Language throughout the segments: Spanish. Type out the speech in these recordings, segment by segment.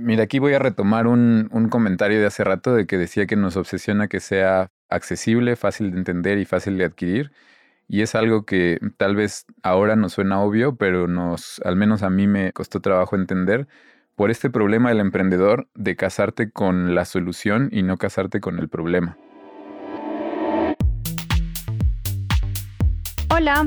Mira, aquí voy a retomar un, un, comentario de hace rato de que decía que nos obsesiona que sea accesible, fácil de entender y fácil de adquirir. Y es algo que tal vez ahora nos suena obvio, pero nos, al menos a mí me costó trabajo entender por este problema del emprendedor de casarte con la solución y no casarte con el problema. Hola,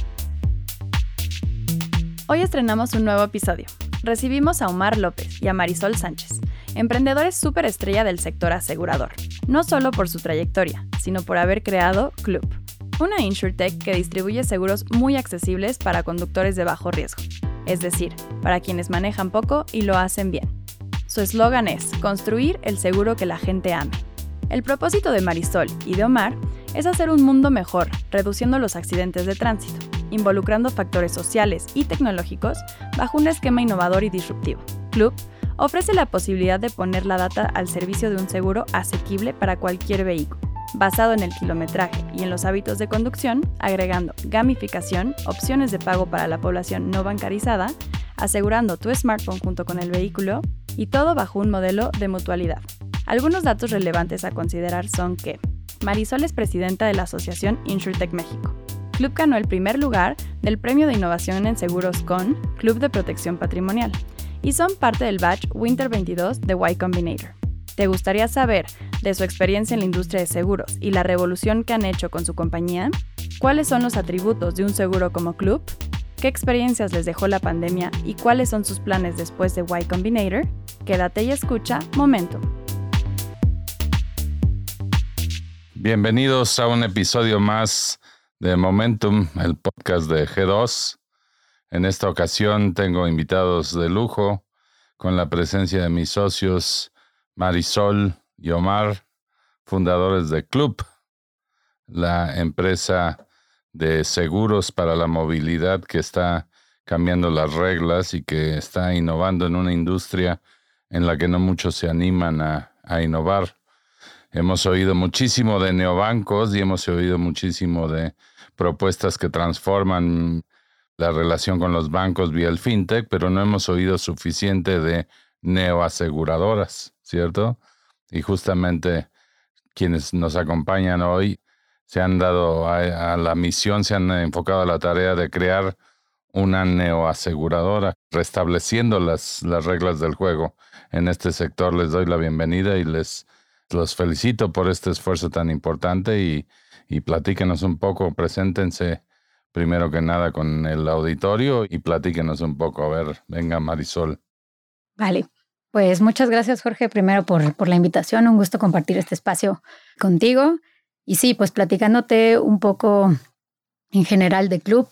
Hoy estrenamos un nuevo episodio. Recibimos a Omar López y a Marisol Sánchez, emprendedores superestrella del sector asegurador, no solo por su trayectoria, sino por haber creado Club, una insurtech que distribuye seguros muy accesibles para conductores de bajo riesgo, es decir, para quienes manejan poco y lo hacen bien. Su eslogan es construir el seguro que la gente ame. El propósito de Marisol y de Omar es hacer un mundo mejor, reduciendo los accidentes de tránsito involucrando factores sociales y tecnológicos bajo un esquema innovador y disruptivo. Club ofrece la posibilidad de poner la data al servicio de un seguro asequible para cualquier vehículo, basado en el kilometraje y en los hábitos de conducción, agregando gamificación, opciones de pago para la población no bancarizada, asegurando tu smartphone junto con el vehículo y todo bajo un modelo de mutualidad. Algunos datos relevantes a considerar son que Marisol es presidenta de la Asociación InsurTech México, Club ganó el primer lugar del Premio de Innovación en Seguros con Club de Protección Patrimonial y son parte del batch Winter 22 de Y Combinator. ¿Te gustaría saber de su experiencia en la industria de seguros y la revolución que han hecho con su compañía? ¿Cuáles son los atributos de un seguro como club? ¿Qué experiencias les dejó la pandemia y cuáles son sus planes después de Y Combinator? Quédate y escucha Momentum. Bienvenidos a un episodio más de Momentum, el podcast de G2. En esta ocasión tengo invitados de lujo con la presencia de mis socios Marisol y Omar, fundadores de Club, la empresa de seguros para la movilidad que está cambiando las reglas y que está innovando en una industria en la que no muchos se animan a, innovar. Hemos oído muchísimo de neobancos y hemos oído muchísimo de propuestas que transforman la relación con los bancos vía el fintech, pero no hemos oído suficiente de neoaseguradoras, ¿cierto? Y justamente quienes nos acompañan hoy se han dado a, la misión, se han enfocado a la tarea de crear una neoaseguradora, restableciendo las, las reglas del juego en este sector. Les doy la bienvenida y les los felicito por este esfuerzo tan importante y, platíquenos un poco, preséntense primero que nada con el auditorio y platíquenos un poco. A ver, venga Marisol. Vale, pues muchas gracias Jorge primero por, por la invitación, un gusto compartir este espacio contigo. Y sí, pues platicándote un poco en general de club.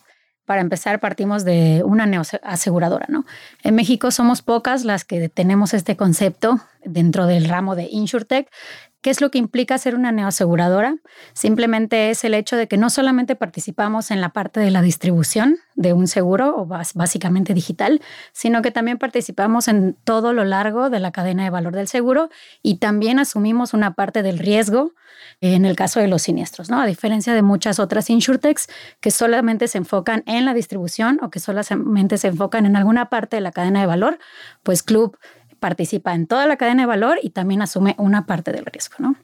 Para empezar, partimos de una aseguradora, ¿no? En México somos pocas las que tenemos este concepto dentro del ramo de InsurTech ¿Qué es lo que implica ser una neoaseguradora? Simplemente es el hecho de que no solamente participamos en la parte de la distribución de un seguro o básicamente digital, sino que también participamos en todo lo largo de la cadena de valor del seguro y también asumimos una parte del riesgo en el caso de los siniestros, ¿no? A diferencia de muchas otras insurtechs que solamente se enfocan en la distribución o que solamente se enfocan en alguna parte de la cadena de valor, pues Club participa en toda la cadena de valor y también asume una parte del riesgo, ¿no?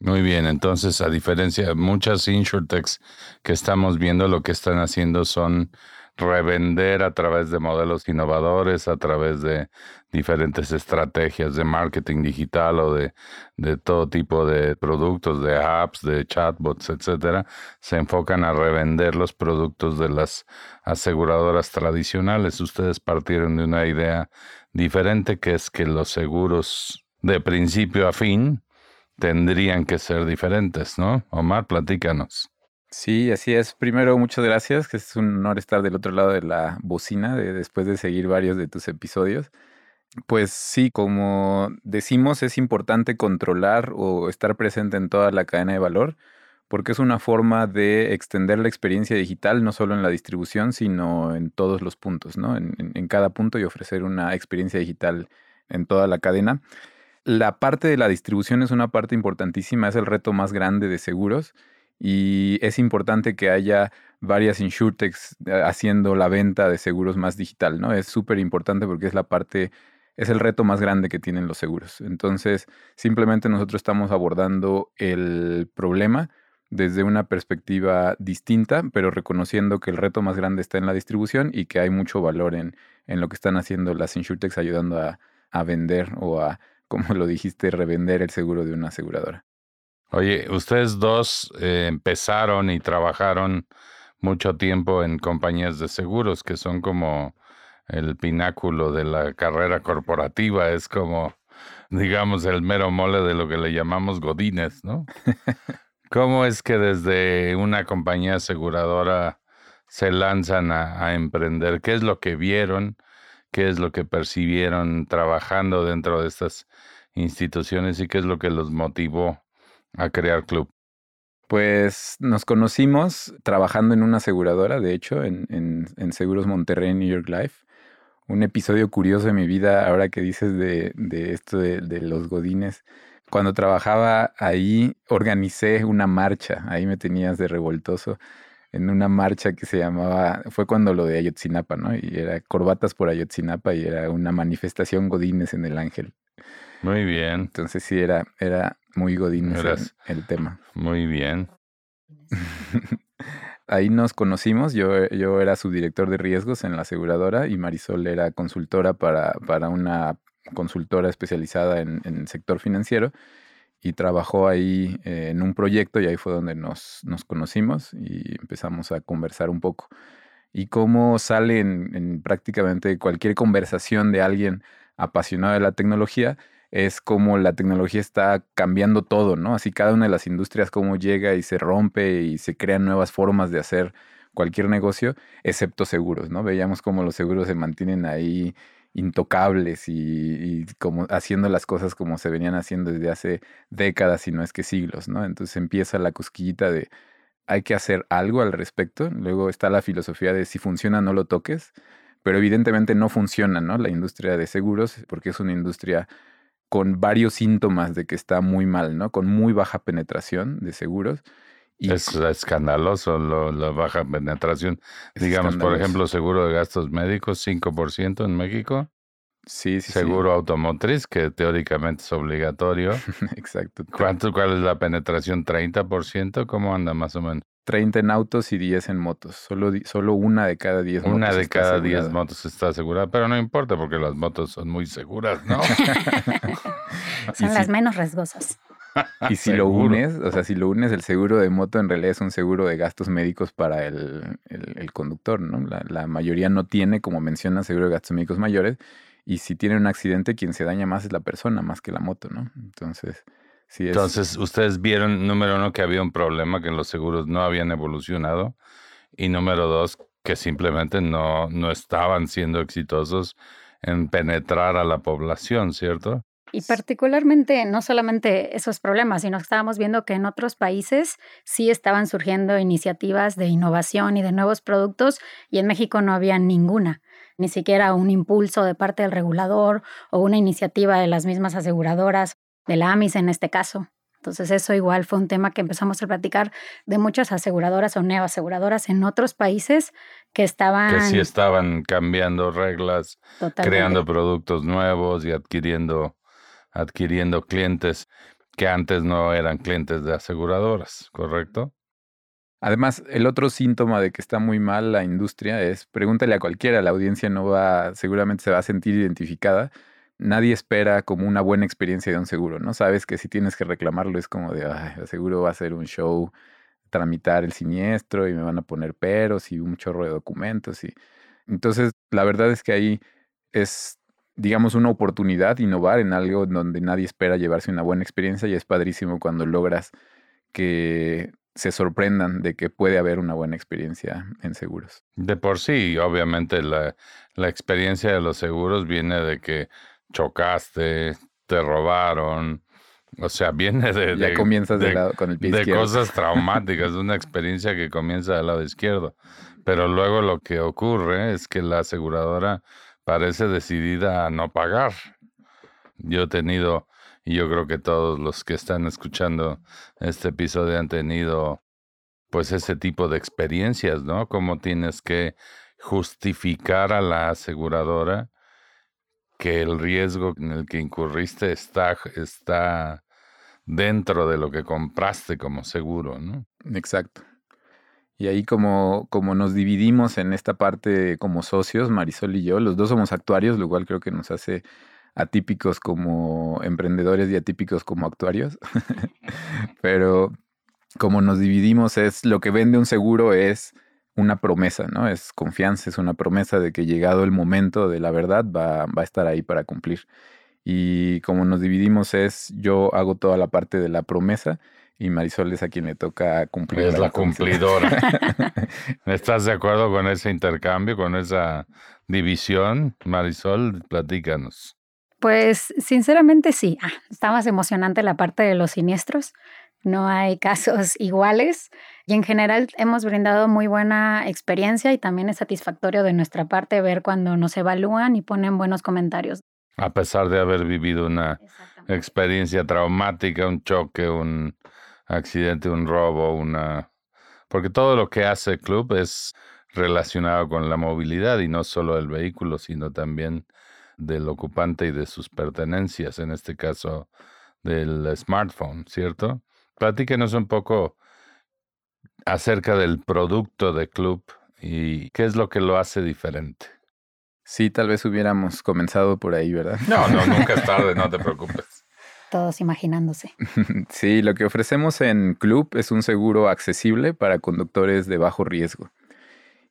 Muy bien, entonces a diferencia de muchas insurtechs que estamos viendo, lo que están haciendo son revender a través de modelos innovadores, a través de diferentes estrategias de marketing digital o de, de todo tipo de productos, de apps, de chatbots, etcétera, se enfocan a revender los productos de las aseguradoras tradicionales. Ustedes partieron de una idea diferente que es que los seguros de principio a fin tendrían que ser diferentes, ¿no? Omar, platícanos. Sí, así es. Primero, muchas gracias, que es un honor estar del otro lado de la bocina de, después de seguir varios de tus episodios. Pues sí, como decimos, es importante controlar o estar presente en toda la cadena de valor porque es una forma de extender la experiencia digital no solo en la distribución, sino en todos los puntos, ¿no? En, cada punto y ofrecer una experiencia digital en toda la cadena. La parte de la distribución es una parte importantísima, es el reto más grande de seguros y es importante que haya varias insurtechs eh, haciendo la venta de seguros más digital, ¿no? Es súper importante porque es la parte es el reto más grande que tienen los seguros. Entonces, simplemente nosotros estamos abordando el problema desde una perspectiva distinta, pero reconociendo que el reto más grande está en la distribución y que hay mucho valor en, en lo que están haciendo las insurtechs ayudando a, a vender o a, como lo dijiste, revender el seguro de una aseguradora. Oye, ustedes dos eh, empezaron y trabajaron mucho tiempo en compañías de seguros, que son como el pináculo de la carrera corporativa, es como, digamos, el mero mole de lo que le llamamos godines, ¿no? ¿Cómo es que desde una compañía aseguradora se lanzan a, emprender? ¿Qué es lo que vieron? ¿Qué es lo que percibieron trabajando dentro de estas instituciones y qué es lo que los motivó a crear club? Pues nos conocimos trabajando en una aseguradora, de hecho, en, Seguros Monterrey, New York Life. Un episodio curioso de mi vida, ahora que dices de, de esto de los godines cuando trabajaba ahí, organicé una marcha, ahí me tenías de revoltoso, en una marcha que se llamaba, fue cuando lo de Ayotzinapa, ¿no? Y era Corbatas por Ayotzinapa y era una manifestación Godines en el Ángel. Muy bien. Entonces sí, era, era muy Godines el, tema. Muy bien. ahí nos conocimos, yo, yo era subdirector de riesgos en la aseguradora y Marisol era consultora para, para una consultora especializada en, el sector financiero y trabajó ahí eh, en un proyecto y ahí fue donde nos, nos, conocimos y empezamos a conversar un poco. Y cómo sale en, prácticamente cualquier conversación de alguien apasionado de la tecnología, es como la tecnología está cambiando todo, ¿no? Así cada una de las industrias, cómo llega y se rompe y se crean nuevas formas de hacer cualquier negocio, excepto seguros, ¿no? Veíamos cómo los seguros se mantienen ahí intocables y, como haciendo las cosas como se venían haciendo desde hace décadas, y no es que siglos, ¿no? Entonces empieza la cosquillita de hay que hacer algo al respecto. Luego está la filosofía de si funciona no lo toques, pero evidentemente no funciona, ¿no? La industria de seguros, porque es una industria con varios síntomas de que está muy mal, ¿no? Con muy baja penetración de seguros es escandaloso la baja penetración. Digamos, por ejemplo, seguro de gastos médicos, 5% en México. Sí, sí. Seguro automotriz, que teóricamente es obligatorio. Exacto. ¿Cuánto, ¿Cuál es la penetración? ¿30%? ¿Cómo anda más o menos? 30 en autos y 10 en motos. Solo, solo una de cada 10 motos. Una de cada 10 motos está asegurada, pero no importa porque las motos son muy seguras, ¿no? son las menos riesgosas. Y si lo unes, o sea, si lo unes, el seguro de moto en realidad es un seguro de gastos médicos para el, el, conductor, ¿no? La, la, mayoría no tiene, como menciona, seguro de gastos médicos mayores. Y si tiene un accidente, quien se daña más es la persona, más que la moto, ¿no? Entonces, sí es... Entonces, ustedes vieron, número uno, que había un problema, que los seguros no habían evolucionado. Y número dos, que simplemente no, no estaban siendo exitosos en penetrar a la población, ¿cierto? Y particularmente no solamente esos problemas, sino que estábamos viendo que en otros países sí estaban surgiendo iniciativas de innovación y de nuevos productos y en México no había ninguna, ni siquiera un impulso de parte del regulador o una iniciativa de las mismas aseguradoras, de la AMIS en este caso. Entonces eso igual fue un tema que empezamos a platicar de muchas aseguradoras o neoaseguradoras en otros países que estaban... Que sí estaban cambiando reglas, creando productos nuevos y adquiriendo adquiriendo clientes que antes no eran clientes de aseguradoras, ¿correcto? Además, el otro síntoma de que está muy mal la industria es, pregúntale a cualquiera, la audiencia no va, seguramente se va a sentir identificada. Nadie espera como una buena experiencia de un seguro, ¿no? Sabes que si tienes que reclamarlo es como de, el seguro va a ser un show, tramitar el siniestro y me van a poner peros y un chorro de documentos. Y... Entonces, la verdad es que ahí es digamos, una oportunidad, innovar en algo donde nadie espera llevarse una buena experiencia y es padrísimo cuando logras que se sorprendan de que puede haber una buena experiencia en seguros. De por sí, obviamente la, la experiencia de los seguros viene de que chocaste, te robaron. O sea, viene de... Ya de- comienzas de, de- lado con el pie de izquierdo. cosas traumáticas, de una experiencia que comienza del lado izquierdo. Pero luego lo que ocurre es que la aseguradora parece decidida a no pagar. Yo he tenido, y yo creo que todos los que están escuchando este episodio han tenido pues ese tipo de experiencias, ¿no? Cómo tienes que justificar a la aseguradora que el riesgo en el que incurriste está, está dentro de lo que compraste como seguro, ¿no? Exacto. Y ahí como, como nos dividimos en esta parte como socios, Marisol y yo, los dos somos actuarios, lo cual creo que nos hace atípicos como emprendedores y atípicos como actuarios. Pero como nos dividimos es lo que vende un seguro es una promesa, ¿no? Es confianza, es una promesa de que llegado el momento de la verdad va, va a estar ahí para cumplir. Y como nos dividimos es yo hago toda la parte de la promesa y Marisol es a quien le toca cumplir. Es la entonces. cumplidora. ¿Estás de acuerdo con ese intercambio, con esa división? Marisol, platícanos. Pues sinceramente sí. Ah, está más emocionante la parte de los siniestros. No hay casos iguales y en general hemos brindado muy buena experiencia y también es satisfactorio de nuestra parte ver cuando nos evalúan y ponen buenos comentarios. A pesar de haber vivido una experiencia traumática, un choque, un accidente, un robo, una... Porque todo lo que hace el club es relacionado con la movilidad y no solo del vehículo, sino también del ocupante y de sus pertenencias, en este caso del smartphone, ¿cierto? Platíquenos un poco acerca del producto de club y qué es lo que lo hace diferente. Sí, tal vez hubiéramos comenzado por ahí, ¿verdad? No, no, nunca es tarde, no te preocupes. Todos imaginándose. Sí, lo que ofrecemos en Club es un seguro accesible para conductores de bajo riesgo.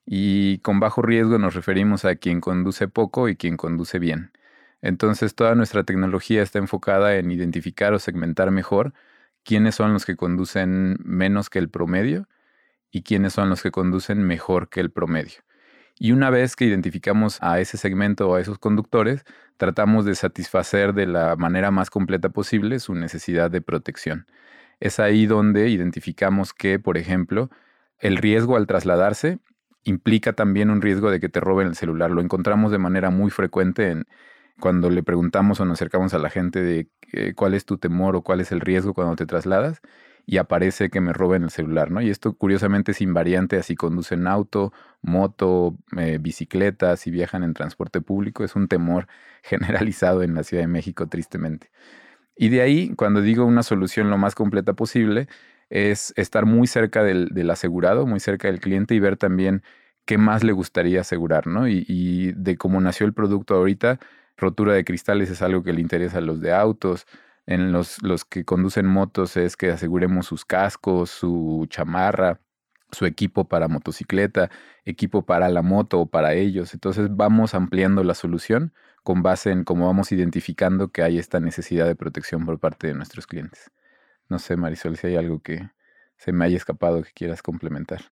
Y con bajo riesgo nos referimos a quien conduce poco y quien conduce bien. Entonces toda nuestra tecnología está enfocada en identificar o segmentar mejor quiénes son los que conducen menos que el promedio y quiénes son los que conducen mejor que el promedio. Y una vez que identificamos a ese segmento o a esos conductores, tratamos de satisfacer de la manera más completa posible su necesidad de protección. Es ahí donde identificamos que, por ejemplo, el riesgo al trasladarse implica también un riesgo de que te roben el celular. Lo encontramos de manera muy frecuente en, cuando le preguntamos o nos acercamos a la gente de eh, cuál es tu temor o cuál es el riesgo cuando te trasladas y aparece que me roben el celular, ¿no? Y esto curiosamente es invariante así conducen auto, moto, eh, bicicleta, si viajan en transporte público, es un temor generalizado en la Ciudad de México, tristemente. Y de ahí, cuando digo una solución lo más completa posible, es estar muy cerca del, del asegurado, muy cerca del cliente y ver también qué más le gustaría asegurar, ¿no? Y, y de cómo nació el producto ahorita, rotura de cristales es algo que le interesa a los de autos, en los, los que conducen motos es que aseguremos sus cascos, su chamarra, su equipo para motocicleta, equipo para la moto o para ellos. Entonces vamos ampliando la solución con base en cómo vamos identificando que hay esta necesidad de protección por parte de nuestros clientes. No sé, Marisol, si hay algo que se me haya escapado que quieras complementar.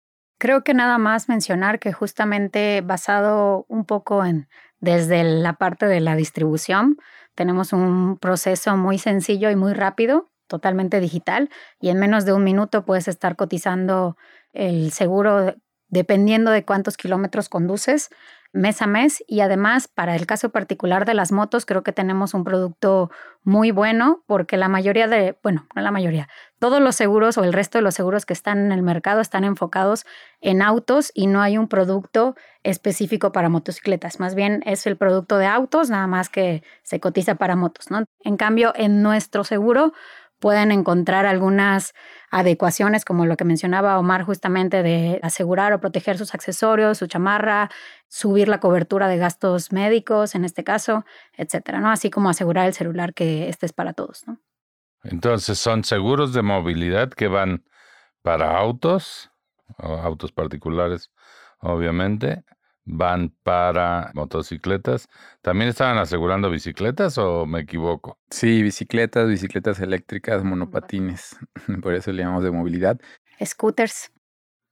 Creo que nada más mencionar que justamente basado un poco en desde la parte de la distribución, tenemos un proceso muy sencillo y muy rápido, totalmente digital, y en menos de un minuto puedes estar cotizando el seguro dependiendo de cuántos kilómetros conduces mes a mes y además para el caso particular de las motos creo que tenemos un producto muy bueno porque la mayoría de, bueno, no la mayoría, todos los seguros o el resto de los seguros que están en el mercado están enfocados en autos y no hay un producto específico para motocicletas, más bien es el producto de autos, nada más que se cotiza para motos, ¿no? En cambio, en nuestro seguro pueden encontrar algunas adecuaciones, como lo que mencionaba Omar justamente, de asegurar o proteger sus accesorios, su chamarra, subir la cobertura de gastos médicos, en este caso, etcétera, ¿no? Así como asegurar el celular que este es para todos, ¿no? Entonces, son seguros de movilidad que van para autos, autos particulares, obviamente, van para motocicletas. ¿También estaban asegurando bicicletas o me equivoco? Sí, bicicletas, bicicletas eléctricas, monopatines, por eso le llamamos de movilidad. Scooters.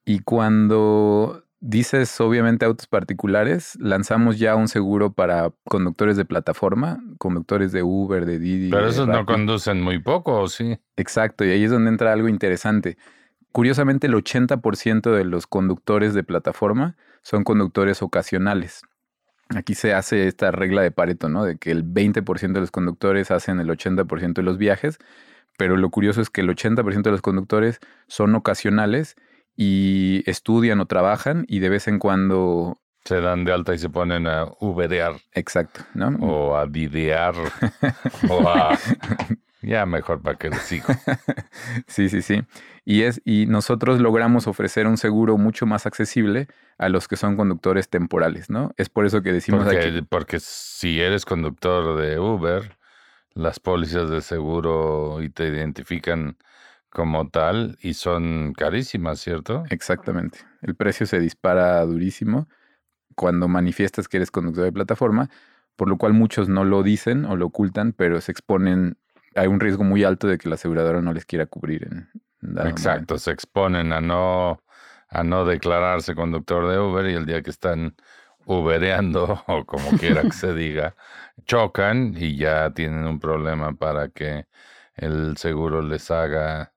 Y cuando Dices obviamente autos particulares, lanzamos ya un seguro para conductores de plataforma, conductores de Uber, de Didi. Pero esos no conducen muy poco, ¿o sí? Exacto, y ahí es donde entra algo interesante. Curiosamente, el 80% de los conductores de plataforma son conductores ocasionales. Aquí se hace esta regla de Pareto, ¿no? De que el 20% de los conductores hacen el 80% de los viajes, pero lo curioso es que el 80% de los conductores son ocasionales y estudian o trabajan y de vez en cuando... Se dan de alta y se ponen a uberear Exacto, ¿no? o a videar o a... Ya mejor para que les sigo. sí, sí, sí. Y, es, y nosotros logramos ofrecer un seguro mucho más accesible a los que son conductores temporales, ¿no? Es por eso que decimos aquí. Porque, porque si eres conductor de Uber, las pólizas de seguro y te identifican como tal y son carísimas, ¿cierto? Exactamente. El precio se dispara durísimo cuando manifiestas que eres conductor de plataforma, por lo cual muchos no lo dicen o lo ocultan, pero se exponen. Hay un riesgo muy alto de que la aseguradora no les quiera cubrir en, en Exacto, se exponen a no a no declararse conductor de Uber y el día que están ubereando o como quiera que se diga, chocan y ya tienen un problema para que el seguro les haga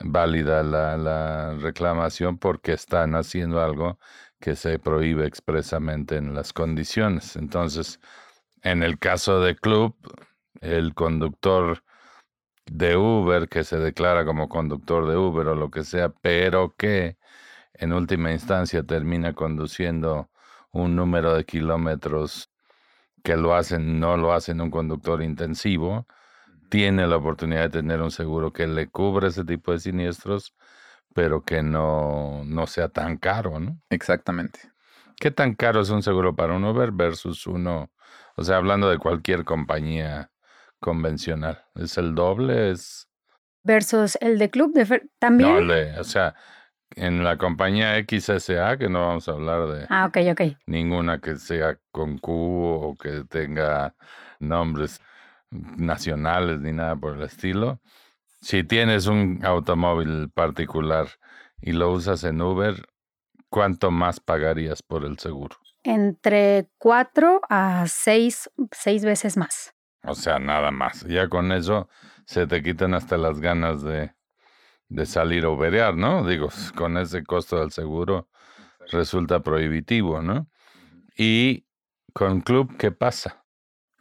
válida la, la reclamación porque están haciendo algo que se prohíbe expresamente en las condiciones. Entonces, en el caso de club, el conductor de Uber que se declara como conductor de Uber o lo que sea, pero que en última instancia termina conduciendo un número de kilómetros que lo hacen, no lo hacen un conductor intensivo, tiene la oportunidad de tener un seguro que le cubra ese tipo de siniestros, pero que no, no sea tan caro, ¿no? Exactamente. ¿Qué tan caro es un seguro para un Uber versus uno, o sea, hablando de cualquier compañía convencional? ¿Es el doble? ¿Es Versus el de club de Fer- también. no, o sea, en la compañía XSA, que no vamos a hablar de Ah, ok, ok. ninguna que sea con Q o que tenga nombres nacionales ni nada por el estilo. Si tienes un automóvil particular y lo usas en Uber, ¿cuánto más pagarías por el seguro? Entre cuatro a seis, seis veces más. O sea, nada más. Ya con eso se te quitan hasta las ganas de, de salir a uberear, ¿no? Digo, con ese costo del seguro resulta prohibitivo, ¿no? Y con Club, ¿qué pasa?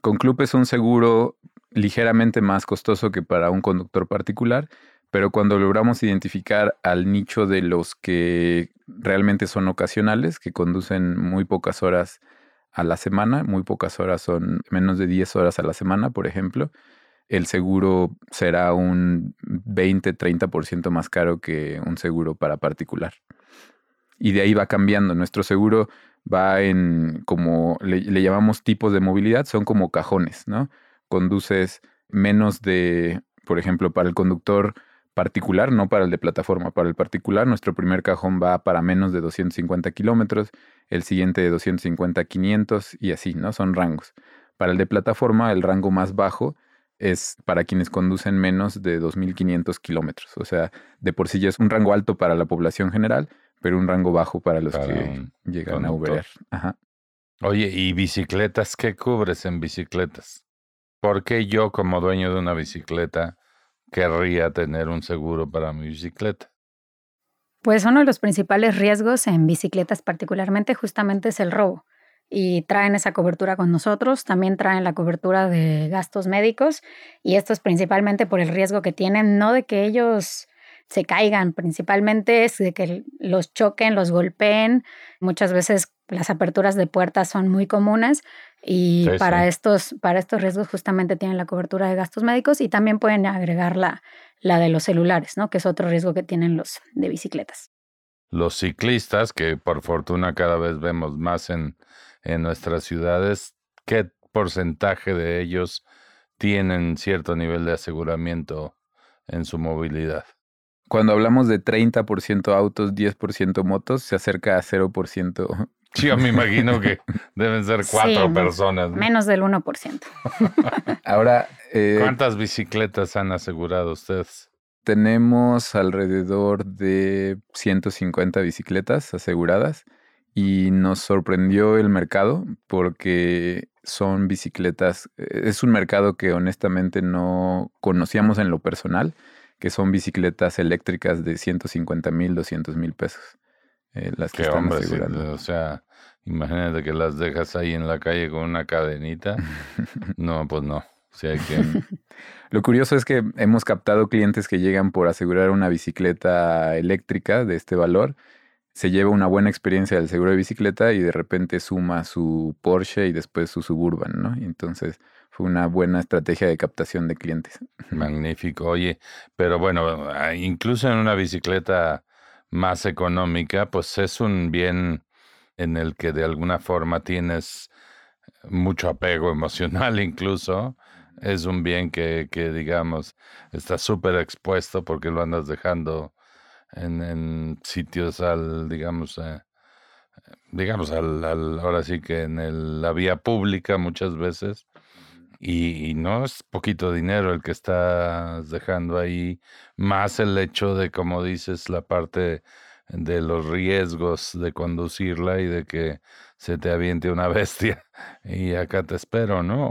Con Club es un seguro ligeramente más costoso que para un conductor particular, pero cuando logramos identificar al nicho de los que realmente son ocasionales, que conducen muy pocas horas a la semana, muy pocas horas son menos de 10 horas a la semana, por ejemplo, el seguro será un 20-30% más caro que un seguro para particular. Y de ahí va cambiando. Nuestro seguro va en como le, le llamamos tipos de movilidad, son como cajones, ¿no? Conduces menos de, por ejemplo, para el conductor particular, no para el de plataforma, para el particular, nuestro primer cajón va para menos de 250 kilómetros, el siguiente de 250 a 500 y así, ¿no? Son rangos. Para el de plataforma, el rango más bajo es para quienes conducen menos de 2.500 kilómetros. O sea, de por sí ya es un rango alto para la población general, pero un rango bajo para los Para que llegan a. Uber. Ajá. Oye, ¿y bicicletas? ¿Qué cubres en bicicletas? ¿Por qué yo como dueño de una bicicleta querría tener un seguro para mi bicicleta? Pues uno de los principales riesgos en bicicletas particularmente justamente es el robo. Y traen esa cobertura con nosotros, también traen la cobertura de gastos médicos y esto es principalmente por el riesgo que tienen, no de que ellos se caigan, principalmente es de que los choquen, los golpeen. Muchas veces las aperturas de puertas son muy comunes y Sí, para, sí. Estos, para estos riesgos justamente tienen la cobertura de gastos médicos y también pueden agregar la, la de los celulares, ¿no? que es otro riesgo que tienen los de bicicletas. Los ciclistas, que por fortuna cada vez vemos más en, en nuestras ciudades, ¿qué porcentaje de ellos tienen cierto nivel de aseguramiento en su movilidad? Cuando hablamos de 30% autos, 10% motos, se acerca a 0%. Sí, Yo me imagino que deben ser cuatro Sí, personas. ¿no? Menos del 1%. Ahora, eh, ¿Cuántas bicicletas han asegurado ustedes? tenemos alrededor de 150 bicicletas aseguradas y nos sorprendió el mercado porque son bicicletas, eh, es un mercado que honestamente no conocíamos en lo personal, que son bicicletas eléctricas de 150 mil, 200 mil pesos. Eh, las que están asegurando. o sea, imagínate que las dejas ahí en la calle con una cadenita. no, pues no. hay que... Lo curioso es que hemos captado clientes que llegan por asegurar una bicicleta eléctrica de este valor se lleva una buena experiencia del seguro de bicicleta y de repente suma su Porsche y después su Suburban, ¿no? Y entonces fue una buena estrategia de captación de clientes. Magnífico. Oye, pero bueno, ah, incluso en una bicicleta más económica, pues es un bien en el que de alguna forma tienes mucho apego emocional incluso. Es un bien que, que digamos, está súper expuesto porque lo andas dejando en, sitios al, digamos, eh, digamos, al, ahora sí que en la vía pública muchas veces. Y, no es poquito dinero el que estás dejando ahí, más el hecho de, como dices, la parte de los riesgos de conducirla y de que se te aviente una bestia y acá te espero, ¿no?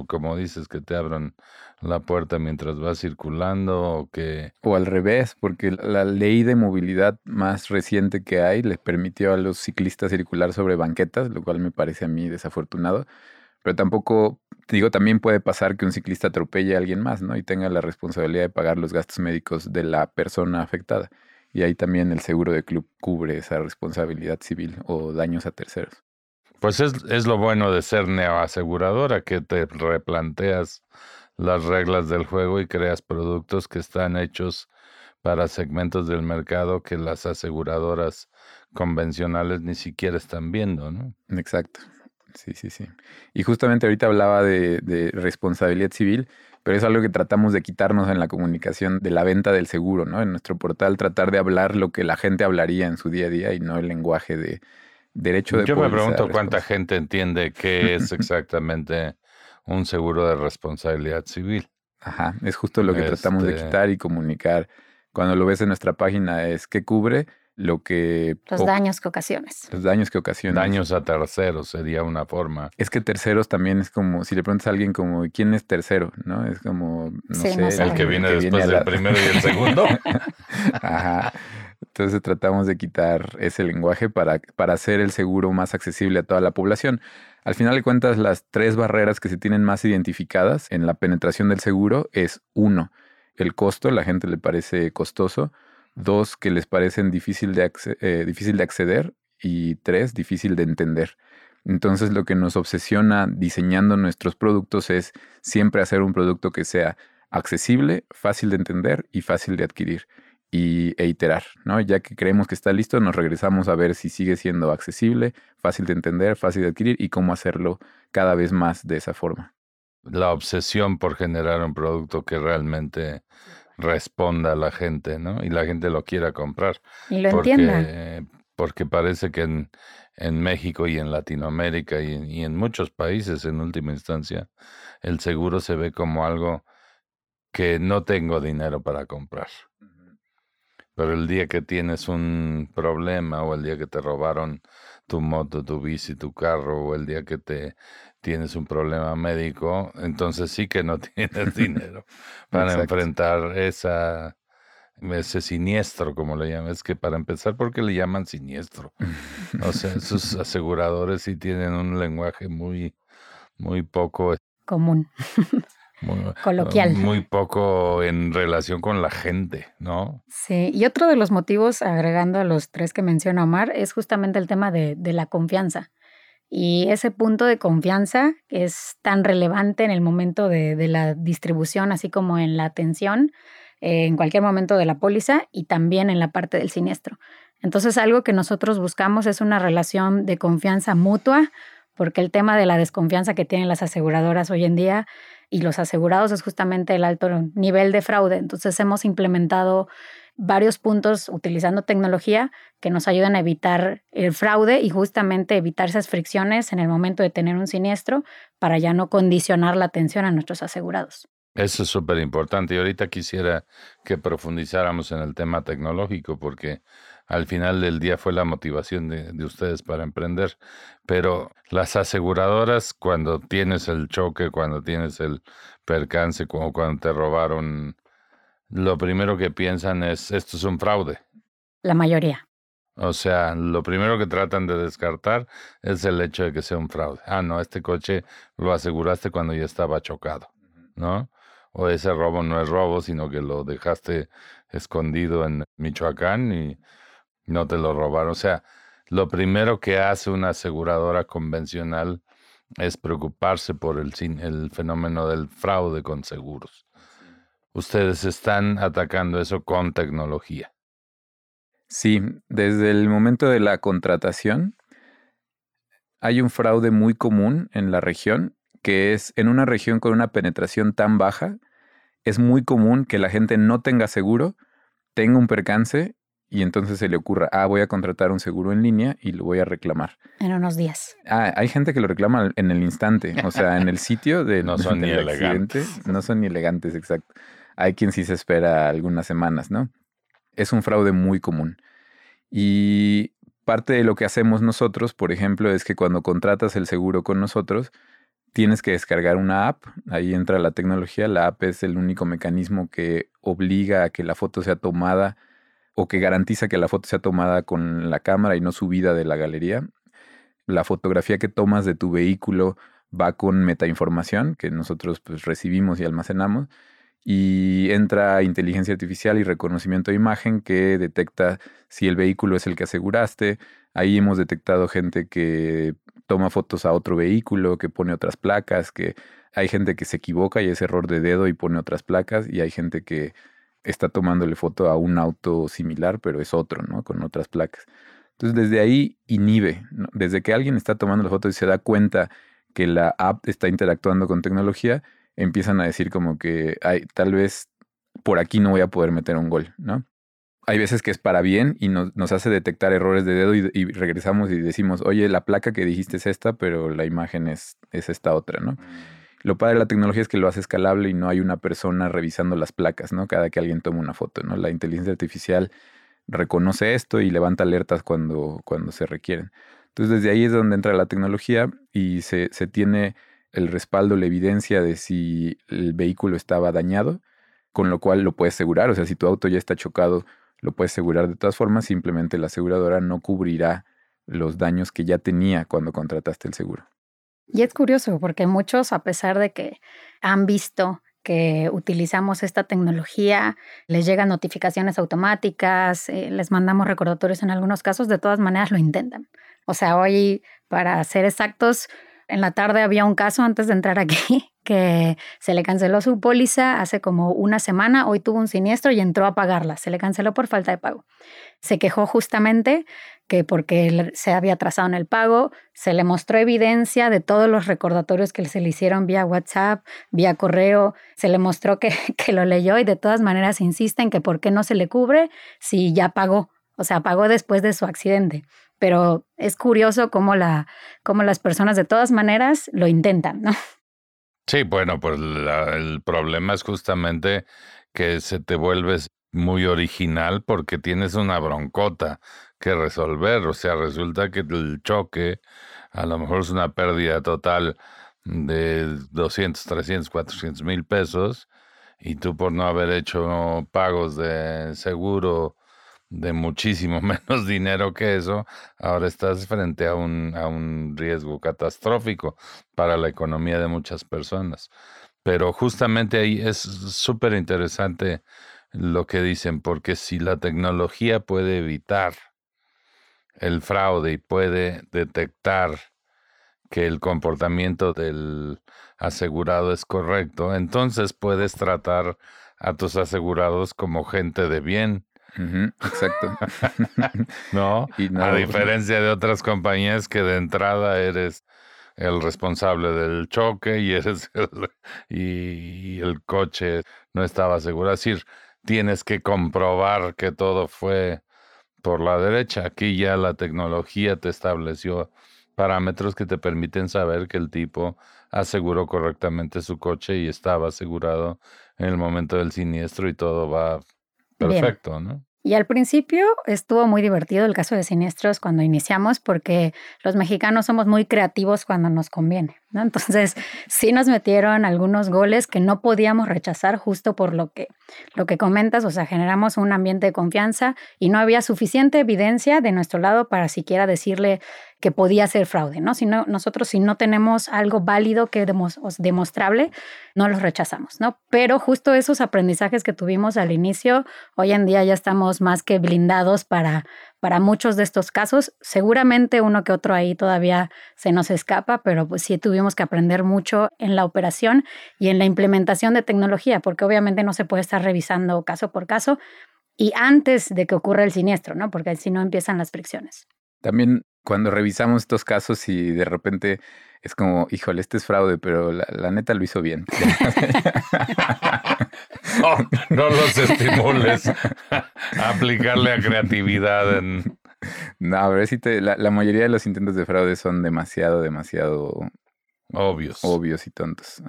O como dices, que te abran la puerta mientras vas circulando o que... O al revés, porque la ley de movilidad más reciente que hay les permitió a los ciclistas circular sobre banquetas, lo cual me parece a mí desafortunado. Pero tampoco, digo, también puede pasar que un ciclista atropelle a alguien más, ¿no? Y tenga la responsabilidad de pagar los gastos médicos de la persona afectada. Y ahí también el seguro de club cubre esa responsabilidad civil o daños a terceros. Pues es, es lo bueno de ser neoaseguradora, que te replanteas las reglas del juego y creas productos que están hechos para segmentos del mercado que las aseguradoras convencionales ni siquiera están viendo, ¿no? Exacto. Sí, sí, sí. Y justamente ahorita hablaba de, de, responsabilidad civil, pero es algo que tratamos de quitarnos en la comunicación de la venta del seguro, ¿no? En nuestro portal tratar de hablar lo que la gente hablaría en su día a día y no el lenguaje de derecho de Yo me pregunto cuánta gente entiende qué es exactamente un seguro de responsabilidad civil. Ajá, es justo lo que tratamos de este quitar y comunicar. Cuando lo ves en nuestra página es que cubre lo que... Los daños que ocasiones. Los daños que ocasiones. Daños a terceros sería una forma. Es que terceros también es como, si le preguntas a alguien como, ¿quién es tercero? ¿No? Es como, no sé. el que viene después del primero y el segundo. Ajá. Entonces tratamos de quitar ese lenguaje para, para hacer el seguro más accesible a toda la población. Al final de cuentas, las tres barreras que se tienen más identificadas en la penetración del seguro es uno, el costo, la gente le parece costoso, dos, que les parecen difícil de, eh, difícil de acceder y tres, difícil de entender. Entonces lo que nos obsesiona diseñando nuestros productos es siempre hacer un producto que sea accesible, fácil de entender y fácil de adquirir y, e iterar, ¿no? Ya que creemos que está listo, nos regresamos a ver si sigue siendo accesible, fácil de entender, fácil de adquirir y cómo hacerlo cada vez más de esa forma. La obsesión por generar un producto que realmente responda a la gente, ¿no? Y la gente lo quiera comprar. Y lo entienda. Porque parece que en, en, México y en Latinoamérica y, y en muchos países, en última instancia, el seguro se ve como algo que no tengo dinero para comprar. Pero el día que tienes un problema o el día que te robaron tu moto, tu bici, tu carro o el día que te tienes un problema médico, entonces sí que no tienes dinero para enfrentar esa ese siniestro, como le llaman. Es que para empezar, ¿por qué le llaman siniestro? O sea, esos aseguradores sí tienen un lenguaje muy, muy poco común. coloquial. Muy poco en relación con la gente, ¿no? Sí, y otro de los motivos, agregando a los tres que menciona Omar, es justamente el tema de, la confianza. Y ese punto de confianza es tan relevante en el momento de, la distribución, así como en la atención, eh, en cualquier momento de la póliza y también en la parte del siniestro. Entonces, algo que nosotros buscamos es una relación de confianza mutua, porque el tema de la desconfianza que tienen las aseguradoras hoy en día y los asegurados es justamente el alto nivel de fraude. Entonces hemos implementado varios puntos utilizando tecnología que nos ayudan a evitar el fraude y justamente evitar esas fricciones en el momento de tener un siniestro para ya no condicionar la atención a nuestros asegurados. Eso es súper importante y ahorita quisiera que profundizáramos en el tema tecnológico porque al final del día fue la motivación de, de, ustedes para emprender. Pero las aseguradoras, cuando tienes el choque, cuando tienes el percance, como cuando te robaron, lo primero que piensan es, esto es un fraude. La mayoría. O sea, lo primero que tratan de descartar es el hecho de que sea un fraude. Ah, no, este coche lo aseguraste cuando ya estaba chocado, ¿no? O ese robo no es robo, sino que lo dejaste escondido en Michoacán y no te lo robaron. O sea, lo primero que hace una aseguradora convencional es preocuparse por el, el fenómeno del fraude con seguros. Ustedes están atacando eso con tecnología. Sí, desde el momento de la contratación hay un fraude muy común en la región, que es en una región con una penetración tan baja, es muy común que la gente no tenga seguro, tenga un percance y entonces se le ocurra, ah, voy a contratar un seguro en línea y lo voy a reclamar. En unos días. Ah, hay gente que lo reclama en el instante, o sea, en el sitio de no son ni elegantes. No son ni elegantes, exacto. Hay quien sí se espera algunas semanas, ¿no? es un fraude muy común. Y parte de lo que hacemos nosotros, por ejemplo, es que cuando contratas el seguro con nosotros, tienes que descargar una app. Ahí entra la tecnología. La app es el único mecanismo que obliga a que la foto sea tomada o que garantiza que la foto sea tomada con la cámara y no subida de la galería. La fotografía que tomas de tu vehículo va con metainformación que nosotros pues, recibimos y almacenamos y entra inteligencia artificial y reconocimiento de imagen que detecta si el vehículo es el que aseguraste. Ahí hemos detectado gente que toma fotos a otro vehículo, que pone otras placas, que hay gente que se equivoca y es error de dedo y pone otras placas y hay gente que está tomándole foto a un auto similar, pero es otro, ¿no? Con otras placas. Entonces, desde ahí inhibe, desde que alguien está tomando la foto y se da cuenta que la app está interactuando con tecnología, empiezan a decir como que ay, tal vez por aquí no voy a poder meter un gol, ¿no? Hay veces que es para bien y nos, hace detectar errores de dedo y, regresamos y decimos, oye, la placa que dijiste es esta, pero la imagen es, es esta otra, ¿no? Lo padre de la tecnología es que lo hace escalable y no hay una persona revisando las placas, ¿no? Cada que alguien toma una foto, ¿no? La inteligencia artificial reconoce esto y levanta alertas cuando, cuando se requieren. Entonces, desde ahí es donde entra la tecnología y se, se tiene el respaldo, la evidencia de si el vehículo estaba dañado, con lo cual lo puedes asegurar. O sea, si tu auto ya está chocado, lo puedes asegurar de todas formas, simplemente la aseguradora no cubrirá los daños que ya tenía cuando contrataste el seguro. Y es curioso porque muchos, a pesar de que han visto que utilizamos esta tecnología, les llegan notificaciones automáticas, eh, les mandamos recordatorios en algunos casos, de todas maneras lo intentan. O sea, hoy, para ser exactos, en la tarde había un caso antes de entrar aquí que se le canceló su póliza hace como una semana, hoy tuvo un siniestro y entró a pagarla, se le canceló por falta de pago. Se quejó justamente que porque se había atrasado en el pago, se le mostró evidencia de todos los recordatorios que se le hicieron vía WhatsApp, vía correo, se le mostró que, que lo leyó y de todas maneras insisten que por qué no se le cubre si ya pagó, o sea, pagó después de su accidente pero es curioso cómo, la, cómo las personas de todas maneras lo intentan, ¿no? Sí, bueno, pues el problema es justamente que se te vuelves muy original porque tienes una broncota que resolver. O sea, resulta que el choque a lo mejor es una pérdida total de 200, 300, 400 mil pesos y tú por no haber hecho pagos de seguro de muchísimo menos dinero que eso, ahora estás frente a un, a un riesgo catastrófico para la economía de muchas personas. Pero justamente ahí es súper interesante lo que dicen, porque si la tecnología puede evitar el fraude y puede detectar que el comportamiento del asegurado es correcto, entonces puedes tratar a tus asegurados como gente de bien exacto. ¿No? A diferencia de otras compañías que de entrada eres el responsable del choque y eres el, y, el coche no estaba seguro. Es decir, tienes que comprobar que todo fue por la derecha. Aquí ya la tecnología te estableció parámetros que te permiten saber que el tipo aseguró correctamente su coche y estaba asegurado en el momento del siniestro y todo va Perfecto, ¿no? Y al principio estuvo muy divertido el caso de siniestros cuando iniciamos porque los mexicanos somos muy creativos cuando nos conviene. ¿no? Entonces sí nos metieron algunos goles que no podíamos rechazar justo por lo que, lo que comentas, o sea, generamos un ambiente de confianza y no había suficiente evidencia de nuestro lado para siquiera decirle que podía ser fraude, ¿no? Si nosotros si no tenemos algo válido que demos, demostrable, no los rechazamos, ¿no? Pero justo esos aprendizajes que tuvimos al inicio, hoy en día ya estamos más que blindados para, para muchos de estos casos. Seguramente uno que otro ahí todavía se nos escapa, pero pues sí tuvimos que aprender mucho en la operación y en la implementación de tecnología, porque obviamente no se puede estar revisando caso por caso y antes de que ocurra el siniestro, ¿no? Porque si no empiezan las fricciones. También cuando revisamos estos casos y de repente es como, híjole, este es fraude, pero la, neta lo hizo bien. no, los estimules a aplicarle a creatividad en... No, a ver si te, la, la, mayoría de los intentos de fraude son demasiado, demasiado obvios. Obvios y tontos.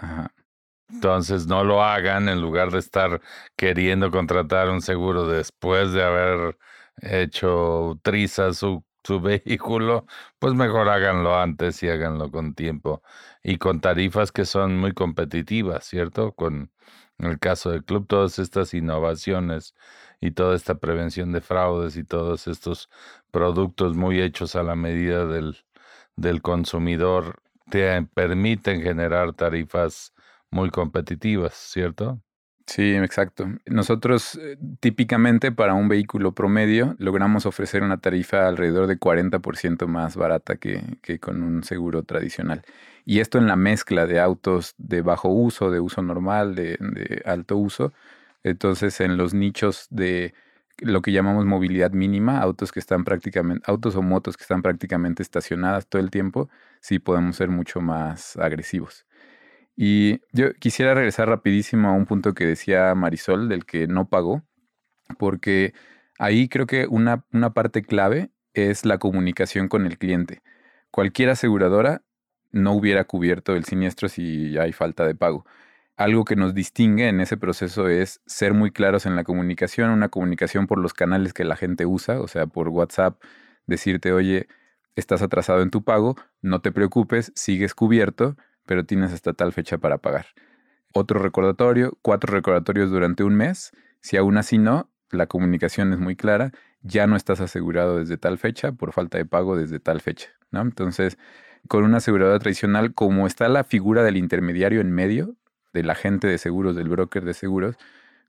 Entonces no lo hagan en lugar de estar queriendo contratar un seguro después de haber hecho triza su su vehículo, pues mejor háganlo antes y háganlo con tiempo y con tarifas que son muy competitivas, ¿cierto? Con el caso del club, todas estas innovaciones y toda esta prevención de fraudes y todos estos productos muy hechos a la medida del, del consumidor te permiten generar tarifas muy competitivas, ¿cierto? Sí, exacto. Nosotros eh, típicamente para un vehículo promedio logramos ofrecer una tarifa alrededor de 40% más barata que, que, con un seguro tradicional. Y esto en la mezcla de autos de bajo uso, de uso normal, de, de alto uso. Entonces en los nichos de lo que llamamos movilidad mínima, autos que están prácticamente, autos o motos que están prácticamente estacionadas todo el tiempo, sí podemos ser mucho más agresivos. Y yo quisiera regresar rapidísimo a un punto que decía Marisol, del que no pagó, porque ahí creo que una, una parte clave es la comunicación con el cliente. Cualquier aseguradora no hubiera cubierto el siniestro si hay falta de pago. Algo que nos distingue en ese proceso es ser muy claros en la comunicación, una comunicación por los canales que la gente usa, o sea, por WhatsApp, decirte, oye, estás atrasado en tu pago, no te preocupes, sigues cubierto, pero tienes hasta tal fecha para pagar. Otro recordatorio, cuatro recordatorios durante un mes. Si aún así no, la comunicación es muy clara, ya no estás asegurado desde tal fecha por falta de pago desde tal fecha. ¿no? Entonces, con una aseguradora tradicional, como está la figura del intermediario en medio, del agente de seguros, del broker de seguros,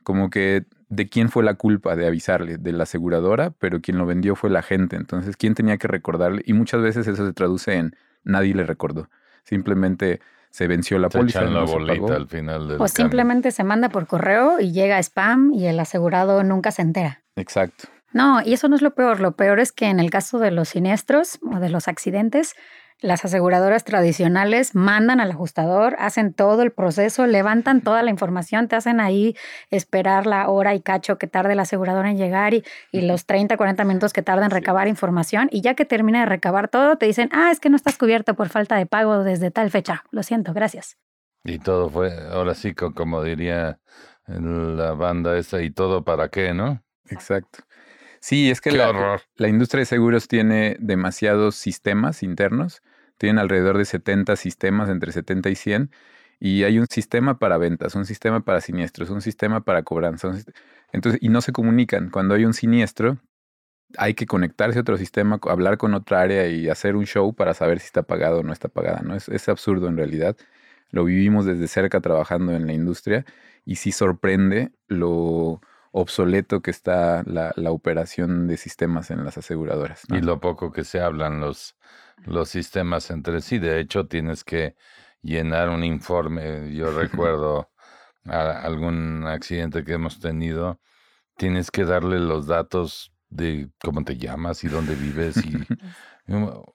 como que de quién fue la culpa de avisarle, de la aseguradora, pero quien lo vendió fue la gente. Entonces, ¿quién tenía que recordarle? Y muchas veces eso se traduce en nadie le recordó. Simplemente se venció la póliza. la bolita al final del O simplemente se manda por correo y llega spam y el asegurado nunca se entera. Exacto. No, y eso no es lo peor. Lo peor es que en el caso de los siniestros o de los accidentes, las aseguradoras tradicionales mandan al ajustador, hacen todo el proceso, levantan toda la información, te hacen ahí esperar la hora y cacho que tarde la aseguradora en llegar y, los 30, 40 minutos que tarda en recabar información. Y ya que termina de recabar todo, te dicen, ah, es que no estás cubierto por falta de pago desde tal fecha. Lo siento, gracias. Y todo fue, ahora sí, como diría la banda esa, y todo para qué, ¿no? Exacto. Sí, es que la, la, industria de seguros tiene demasiados sistemas internos. Tienen alrededor de 70 sistemas, entre 70 y 100. Y hay un sistema para ventas, un sistema para siniestros, un sistema para cobranza. Entonces, y no se comunican. Cuando hay un siniestro, hay que conectarse a otro sistema, hablar con otra área y hacer un show para saber si está pagado o no está pagada. ¿no? Es, es absurdo en realidad. Lo vivimos desde cerca trabajando en la industria y sí sorprende lo obsoleto que está la, la operación de sistemas en las aseguradoras. Y lo poco que se hablan los, los sistemas entre sí. De hecho, tienes que llenar un informe. Yo recuerdo algún accidente que hemos tenido. Tienes que darle los datos de cómo te llamas y dónde vives y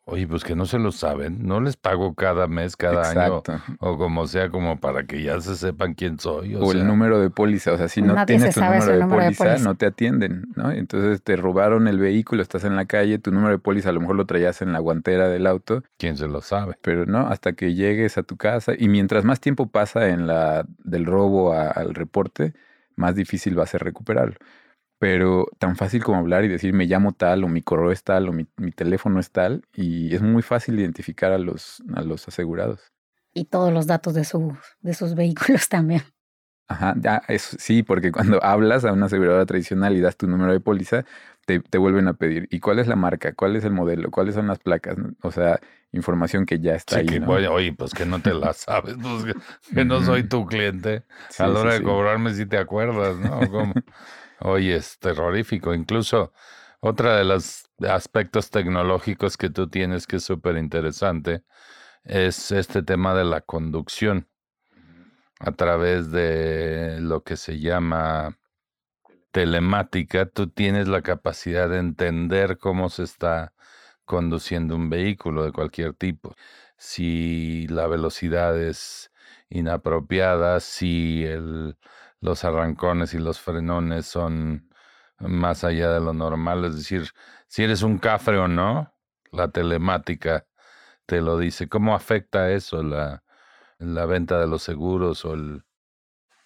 Oye, pues que no se lo saben, no les pago cada mes, cada año, o como sea, como para que ya se sepan quién soy. O, el número de póliza, o sea, si no tienes tu número, de, póliza, no te atienden, ¿no? Entonces te robaron el vehículo, estás en la calle, tu número de póliza a lo mejor lo traías en la guantera del auto. ¿Quién se lo sabe? Pero no, hasta que llegues a tu casa y mientras más tiempo pasa en la del robo al reporte, más difícil va a ser recuperarlo. Pero tan fácil como hablar y decir me llamo tal o mi correo es tal o mi, teléfono es tal y es muy fácil identificar a los, a los asegurados. Y todos los datos de, su, de sus vehículos también. Ajá, ya, eso, sí, porque cuando hablas a una aseguradora tradicional y das tu número de póliza, te, te, vuelven a pedir. ¿Y cuál es la marca? ¿Cuál es el modelo? ¿Cuáles son las placas? O sea, información que ya está ahí. oye, pues que no te la sabes, pues que, no soy tu cliente. a la hora de cobrarme si te acuerdas, ¿no? Oye, es terrorífico. Incluso otra de los aspectos tecnológicos que tú tienes que es súper interesante es este tema de la conducción a través de lo que se llama telemática, tú tienes la capacidad de entender cómo se está conduciendo un vehículo de cualquier tipo. Si la velocidad es inapropiada, si el, los arrancones y los frenones son más allá de lo normal, es decir, si eres un cafre o no, la telemática te lo dice. ¿Cómo afecta eso la, la venta de los seguros o el...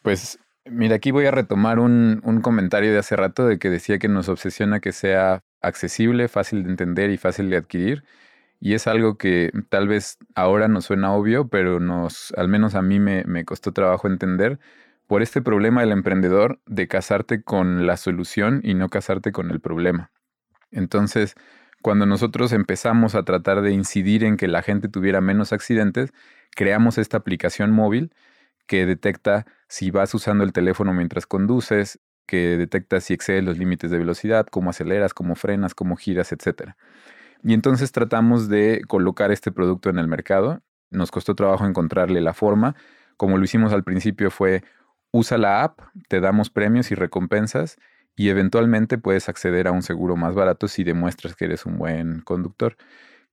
Pues mira, aquí voy a retomar un, un comentario de hace rato de que decía que nos obsesiona que sea accesible, fácil de entender y fácil de adquirir. Y es algo que tal vez ahora nos suena obvio, pero nos, al menos a mí me, me costó trabajo entender por este problema del emprendedor de casarte con la solución y no casarte con el problema. Entonces, cuando nosotros empezamos a tratar de incidir en que la gente tuviera menos accidentes, creamos esta aplicación móvil que detecta si vas usando el teléfono mientras conduces, que detecta si excedes los límites de velocidad, cómo aceleras, cómo frenas, cómo giras, etc. Y entonces tratamos de colocar este producto en el mercado. Nos costó trabajo encontrarle la forma. Como lo hicimos al principio fue, usa la app, te damos premios y recompensas y eventualmente puedes acceder a un seguro más barato si demuestras que eres un buen conductor.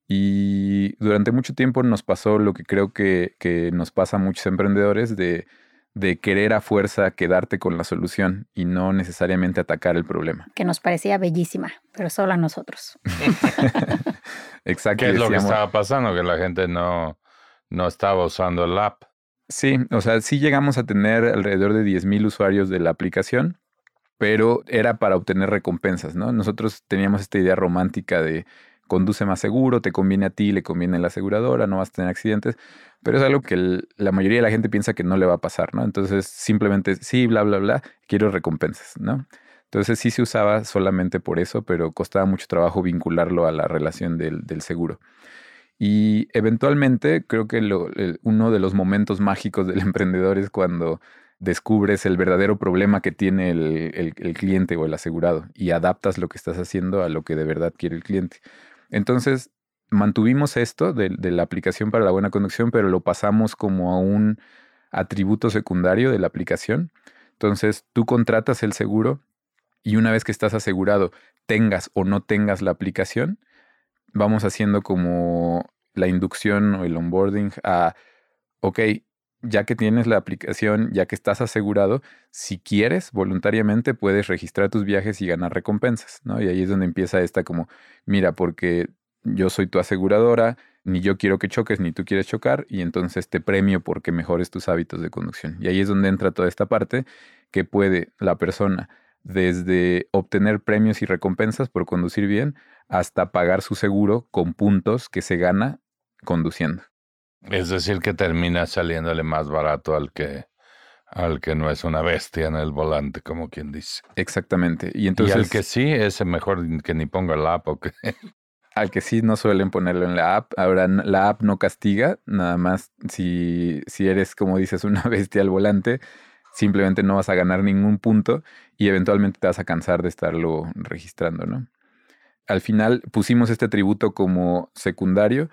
Y durante mucho tiempo nos pasó lo que creo que, nos pasa a muchos emprendedores de, de, querer a fuerza quedarte con la solución y no necesariamente atacar el problema. Que nos parecía bellísima, pero solo a nosotros. Exacto. ¿Qué es lo que estaba pasando? Que la gente no, no estaba usando el app. Sí, o sea, sí llegamos a tener alrededor de 10.000 usuarios de la aplicación, pero era para obtener recompensas, ¿no? Nosotros teníamos esta idea romántica de conduce más seguro, te conviene a ti, le conviene a la aseguradora, no vas a tener accidentes, pero es algo que la mayoría de la gente piensa que no le va a pasar, ¿no? Entonces simplemente, sí, bla, bla, bla, quiero recompensas, ¿no? Entonces sí se usaba solamente por eso, pero costaba mucho trabajo vincularlo a la relación del, seguro. Y eventualmente creo que uno de los momentos mágicos del emprendedor es cuando descubres el verdadero problema que tiene el, cliente o el asegurado y adaptas lo que estás haciendo a lo que de verdad quiere el cliente. Entonces, mantuvimos esto de, la aplicación para la buena conducción, pero lo pasamos como a un atributo secundario de la aplicación. Entonces, tú contratas el seguro y una vez que estás asegurado, tengas o no tengas la aplicación, vamos haciendo como la inducción o el onboarding a, ok, ya que tienes la aplicación, ya que estás asegurado, si quieres, voluntariamente puedes registrar tus viajes y ganar recompensas, ¿no? Y ahí es donde empieza esta como, mira, porque yo soy tu aseguradora, ni yo quiero que choques, ni tú quieres chocar, y entonces te premio porque mejores tus hábitos de conducción. Y ahí es donde entra toda esta parte que puede la persona desde obtener premios y recompensas por conducir bien hasta pagar su seguro con puntos que se gana conduciendo. Es decir, que termina saliéndole más barato al que al que no es una bestia en el volante, como quien dice. Exactamente. Y entonces. al que sí, es mejor que ni ponga la app o que. Al que sí no suelen ponerlo en la app. Ahora, la app no castiga, nada más si, si eres, como dices, una bestia al volante, simplemente no vas a ganar ningún punto y eventualmente te vas a cansar de estarlo registrando, ¿no? Al final pusimos este tributo como secundario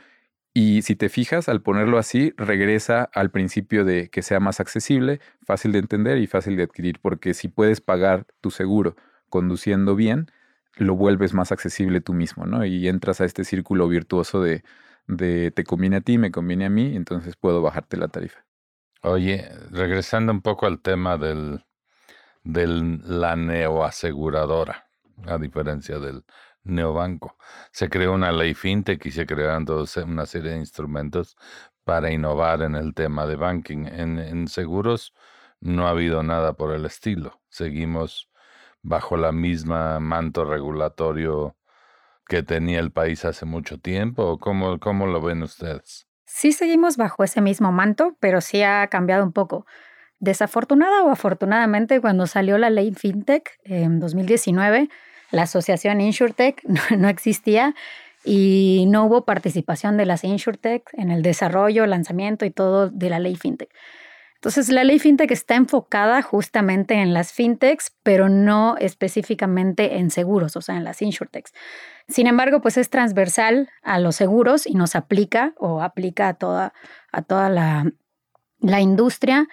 y si te fijas, al ponerlo así, regresa al principio de que sea más accesible, fácil de entender y fácil de adquirir, porque si puedes pagar tu seguro conduciendo bien, lo vuelves más accesible tú mismo, ¿no? Y entras a este círculo virtuoso de, de te conviene a ti, me conviene a mí, entonces puedo bajarte la tarifa. Oye, regresando un poco al tema del, de la neoaseguradora, a diferencia del Se creó una ley fintech y se crearon una serie de instrumentos para innovar en el tema de banking. En, en seguros no ha habido nada por el estilo. Seguimos bajo la misma manto regulatorio que tenía el país hace mucho tiempo? ¿Cómo, cómo lo ven ustedes? Sí seguimos bajo ese mismo manto, pero sí ha cambiado un poco. Desafortunada o afortunadamente, cuando salió la ley FinTech en 2019, la asociación InsurTech no existía y no hubo participación de las InsurTech en el desarrollo, lanzamiento y todo de la ley FinTech. Entonces, la ley FinTech está enfocada justamente en las FinTechs, pero no específicamente en seguros, o sea, en las InsurTechs. Sin embargo, pues es transversal a los seguros y nos aplica o aplica a toda, a toda la, la industria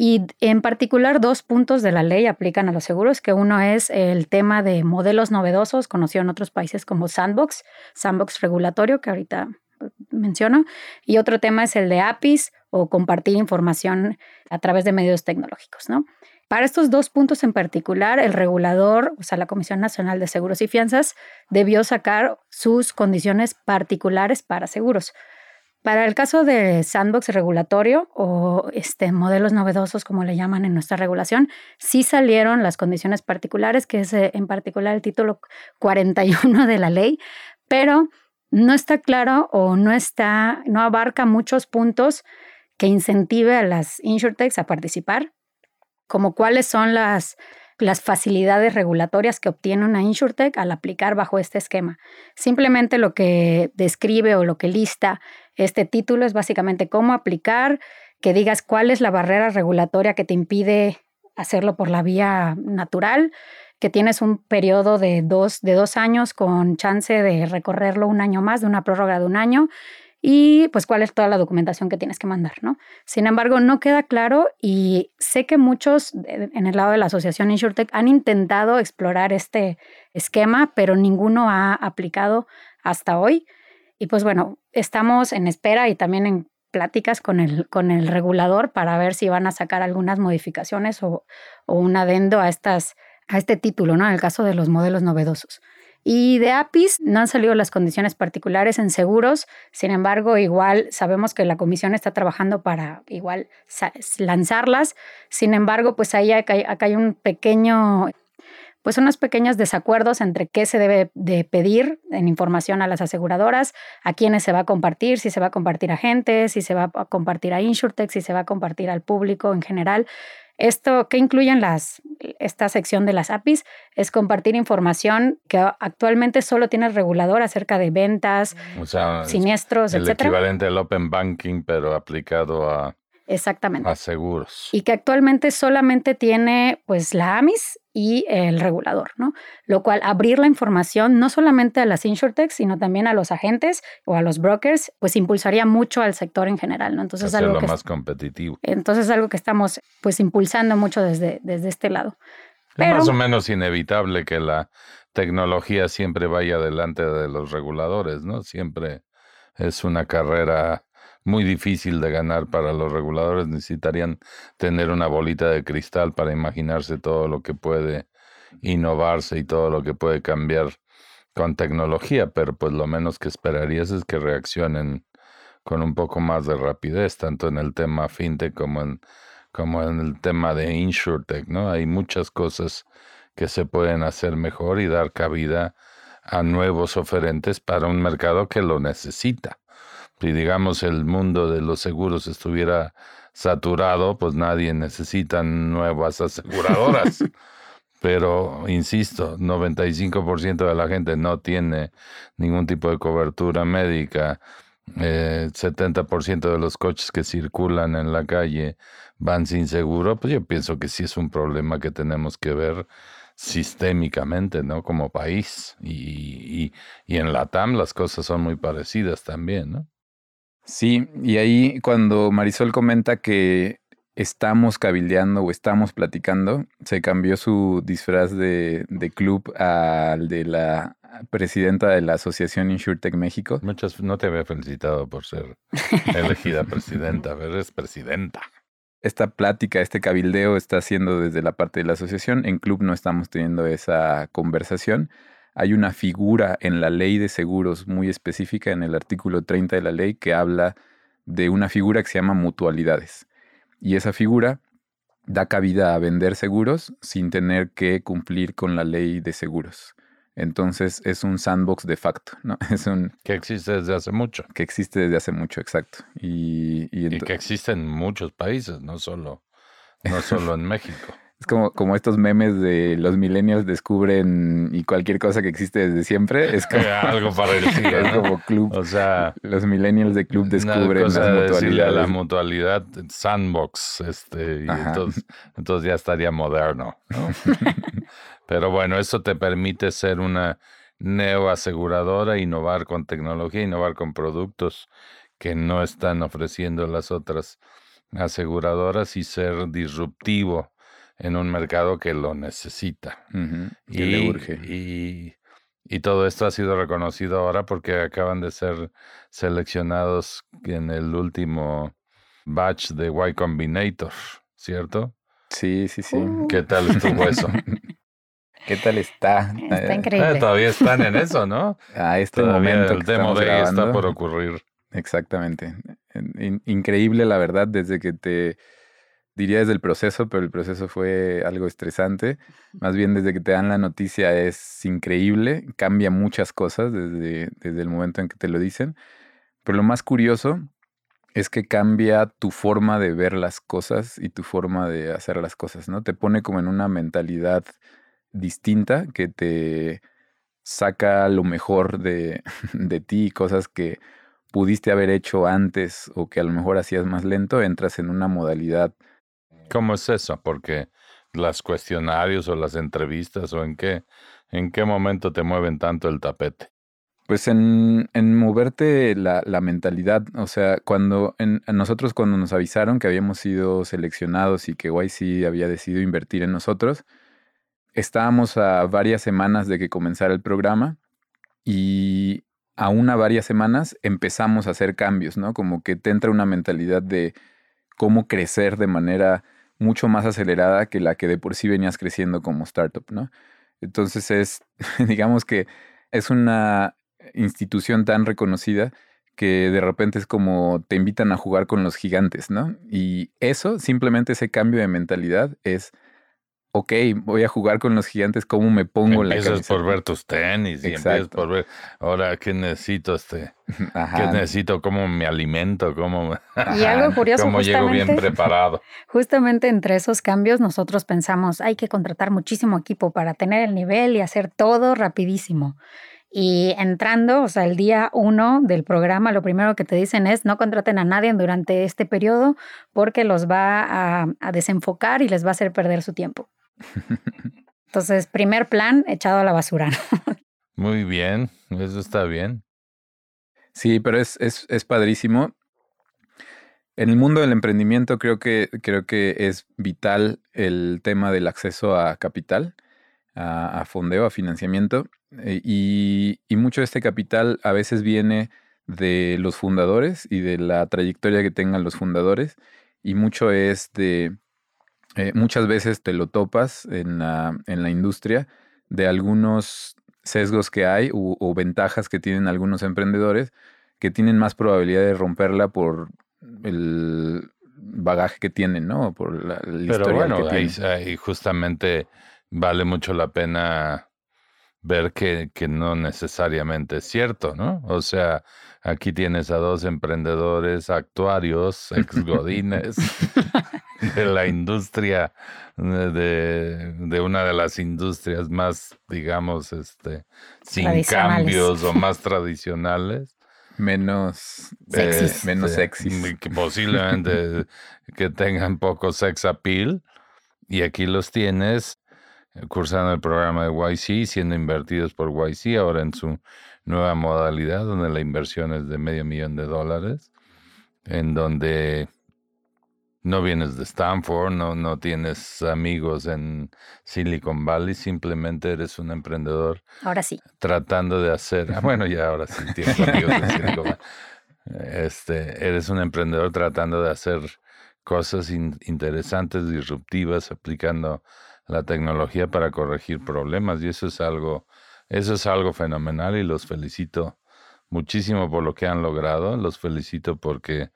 y en particular dos puntos de la ley aplican a los seguros, que uno es el tema de modelos novedosos, conocido en otros países como sandbox, sandbox regulatorio, que ahorita menciono, y otro tema es el de APIs o compartir información a través de medios tecnológicos, ¿no? Para estos dos puntos en particular, el regulador, o sea, la Comisión Nacional de Seguros y Fianzas, debió sacar sus condiciones particulares para seguros. Para el caso de sandbox regulatorio o este, modelos novedosos, como le llaman en nuestra regulación, sí salieron las condiciones particulares, que es eh, en particular el título 41 de la ley, pero no está claro o no está, no abarca muchos puntos que incentive a las insurtechs a participar, como cuáles son las las facilidades regulatorias que obtiene una insurtech al aplicar bajo este esquema. Simplemente lo que describe o lo que lista este título es básicamente cómo aplicar, que digas cuál es la barrera regulatoria que te impide hacerlo por la vía natural, que tienes un periodo de dos, de dos años con chance de recorrerlo un año más, de una prórroga de un año, y pues cuál es toda la documentación que tienes que mandar, ¿no? Sin embargo, no queda claro y sé que muchos en el lado de la asociación InsurTech han intentado explorar este esquema, pero ninguno ha aplicado hasta hoy. Y pues bueno, estamos en espera y también en pláticas con el, con el regulador para ver si van a sacar algunas modificaciones o, o un adendo a, estas, a este título, ¿no? En el caso de los modelos novedosos. Y de APIs no han salido las condiciones particulares en seguros, sin embargo, igual sabemos que la comisión está trabajando para igual lanzarlas, sin embargo, pues ahí acá, hay un pequeño pues unos pequeños desacuerdos entre qué se debe de pedir en información a las aseguradoras, a quiénes se va a compartir, si se va a compartir a gente, si se va a compartir a InsurTech, si se va a compartir al público en general. Esto, ¿qué incluyen las, esta sección de las APIs? Es compartir información que actualmente solo tiene el regulador acerca de ventas, siniestros, el equivalente al Open Banking, pero aplicado a, Exactamente. A seguros. Y que actualmente solamente tiene pues la AMIS y el regulador, ¿no? Lo cual abrir la información no solamente a las insurtechs, sino también a los agentes o a los brokers, pues impulsaría mucho al sector en general, ¿no? Entonces algo que más competitivo. Entonces algo que estamos pues impulsando mucho desde, desde este lado. es más o menos inevitable que la tecnología siempre vaya delante de los reguladores, ¿no? Siempre es una carrera muy difícil de ganar para los reguladores. Necesitarían tener una bolita de cristal para imaginarse todo lo que puede innovarse y todo lo que puede cambiar con tecnología, pero pues lo menos que esperarías es que reaccionen con un poco más de rapidez, tanto en el tema fintech como en, como en el tema de insurtech, ¿no? Hay muchas cosas que se pueden hacer mejor y dar cabida a nuevos oferentes para un mercado que lo necesita si digamos el mundo de los seguros estuviera saturado, pues nadie necesita nuevas aseguradoras. Pero, insisto, 95% de la gente no tiene ningún tipo de cobertura médica. Eh, 70% de los coches que circulan en la calle van sin seguro, pues yo pienso que sí es un problema que tenemos que ver sistémicamente, ¿no? Como país. Y, y, y en la TAM las cosas son muy parecidas también, ¿no? Sí, y ahí cuando Marisol comenta que estamos cabildeando o estamos platicando, se cambió su disfraz de, club al de la presidenta de la Asociación InsurTech México. Muchas, no te había felicitado por ser elegida presidenta, pero eres presidenta. Esta plática, este cabildeo está haciendo desde la parte de la asociación. En club no estamos teniendo esa conversación hay una figura en la ley de seguros muy específica, en el artículo 30 de la ley, que habla de una figura que se llama mutualidades. Y esa figura da cabida a vender seguros sin tener que cumplir con la ley de seguros. Entonces es un sandbox de facto, ¿no? Es un... Que existe desde hace mucho. Que existe desde hace mucho, exacto. Y, y, que existe en muchos países, no solo, no solo en México. Es como, como estos memes de los millennials descubren y cualquier cosa que existe desde siempre. Es como, algo parecido. es como club. O sea, los millennials de club descubren las mutualidades. La mutualidad sandbox, este, y entonces, entonces, ya estaría moderno. ¿no? Pero bueno, eso te permite ser una neoaseguradora, innovar con tecnología, innovar con productos que no están ofreciendo las otras aseguradoras y ser disruptivo en un mercado que lo necesita. y, le urge. Y, y, todo esto ha sido reconocido ahora porque acaban de ser seleccionados en el último batch de Y Combinator, ¿cierto? Sí, sí, sí. ¿Qué tal estuvo eso? ¿Qué tal está? Está eh, increíble. todavía están en eso, ¿no? A este momento. El demo de está por ocurrir. Exactamente. increíble, la verdad, desde que te diría desde el proceso, pero el proceso fue algo estresante. Más bien desde que te dan la noticia es increíble, cambia muchas cosas desde, desde el momento en que te lo dicen. Pero lo más curioso es que cambia tu forma de ver las cosas y tu forma de hacer las cosas, ¿no? Te pone como en una mentalidad distinta que te saca lo mejor de, de ti, cosas que pudiste haber hecho antes o que a lo mejor hacías más lento, entras en una modalidad ¿Cómo es eso? Porque las cuestionarios o las entrevistas o en qué, en qué momento te mueven tanto el tapete. Pues en, en moverte la, la, mentalidad, o sea, cuando en, nosotros cuando nos avisaron que habíamos sido seleccionados y que YC había decidido invertir en nosotros, estábamos a varias semanas de que comenzara el programa y a una varias semanas empezamos a hacer cambios, ¿no? Como que te entra una mentalidad de cómo crecer de manera mucho más acelerada que la que de por sí venías creciendo como startup, ¿no? Entonces es, digamos que es una institución tan reconocida que de repente es como te invitan a jugar con los gigantes, ¿no? Y eso, simplemente ese cambio de mentalidad es ok, voy a jugar con los gigantes, ¿cómo me pongo la Empiezas por ver tus tenis y empiezas por ver, ahora, ¿qué necesito? Este, ¿Qué necesito? ¿Cómo me alimento? ¿Cómo, y algo curioso, ¿Cómo llego bien preparado? Justamente entre esos cambios nosotros pensamos, hay que contratar muchísimo equipo para tener el nivel y hacer todo rapidísimo. Y entrando, o sea, el día uno del programa, lo primero que te dicen es no contraten a nadie durante este periodo porque los va a, a desenfocar y les va a hacer perder su tiempo. Entonces, primer plan echado a la basura. Muy bien, eso está bien. Sí, pero es, es, es, padrísimo. En el mundo del emprendimiento creo que, creo que es vital el tema del acceso a capital, a, fondeo, a financiamiento. Eh, y, y mucho de este capital a veces viene de los fundadores y de la trayectoria que tengan los fundadores. Y mucho es de eh, muchas veces te lo topas en la, en la industria de algunos sesgos que hay o, ventajas que tienen algunos emprendedores que tienen más probabilidad de romperla por el bagaje que tienen, ¿no? Por la, Pero bueno, ahí, justamente vale mucho la pena ver que, que, no necesariamente es cierto, ¿no? O sea, aquí tienes a dos emprendedores actuarios, ex godines, de la industria, de, de, una de las industrias más, digamos, este, sin cambios o más tradicionales. Menos, eh, menos sexys. Que posiblemente que tengan poco sex appeal. Y aquí los tienes eh, cursando el programa de YC, siendo invertidos por YC, ahora en su nueva modalidad, donde la inversión es de medio millón de dólares, en donde no vienes de Stanford, no, no tienes amigos en Silicon Valley, simplemente eres un emprendedor. Ahora sí. Tratando de hacer, ah, bueno, ya ahora sí tienes amigos en Silicon Valley. Este, eres un emprendedor tratando de hacer cosas interesantes, disruptivas, aplicando la tecnología para corregir problemas y eso es algo, eso es algo fenomenal y los felicito muchísimo por lo que han logrado, los felicito porque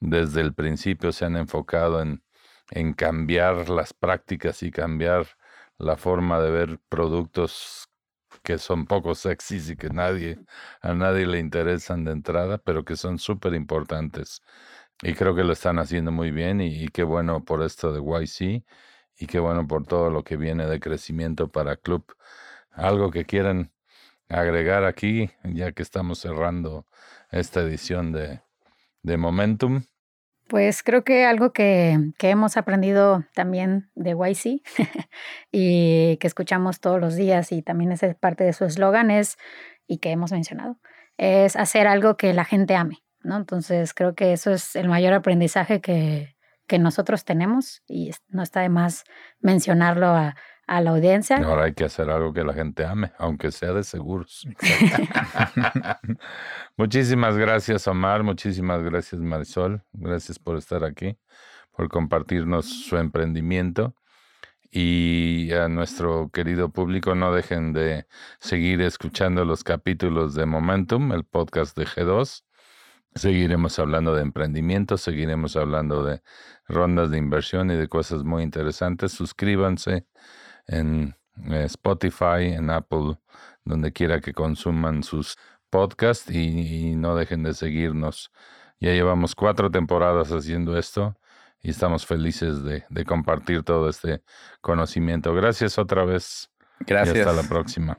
desde el principio se han enfocado en en cambiar las prácticas y cambiar la forma de ver productos que son poco sexys y que nadie, a nadie le interesan de entrada, pero que son súper importantes. Y creo que lo están haciendo muy bien y, qué bueno por esto de YC y qué bueno por todo lo que viene de crecimiento para Club. Algo que quieran agregar aquí, ya que estamos cerrando esta edición de, de Momentum. Pues creo que algo que, que hemos aprendido también de YC y que escuchamos todos los días y también es parte de su eslogan es, y que hemos mencionado, es hacer algo que la gente ame, ¿no? Entonces creo que eso es el mayor aprendizaje que, que nosotros tenemos y no está de más mencionarlo a, a la audiencia. Ahora hay que hacer algo que la gente ame, aunque sea de seguros. muchísimas gracias, Omar. Muchísimas gracias, Marisol. Gracias por estar aquí, por compartirnos su emprendimiento. Y a nuestro querido público, no dejen de seguir escuchando los capítulos de Momentum, el podcast de G2. Seguiremos hablando de emprendimiento, seguiremos hablando de rondas de inversión y de cosas muy interesantes. Suscríbanse en eh, Spotify, en Apple, donde quiera que consuman sus podcasts y, no dejen de seguirnos. Ya llevamos cuatro temporadas haciendo esto y estamos felices de, de compartir todo este conocimiento. Gracias otra vez. Gracias. Y hasta la próxima.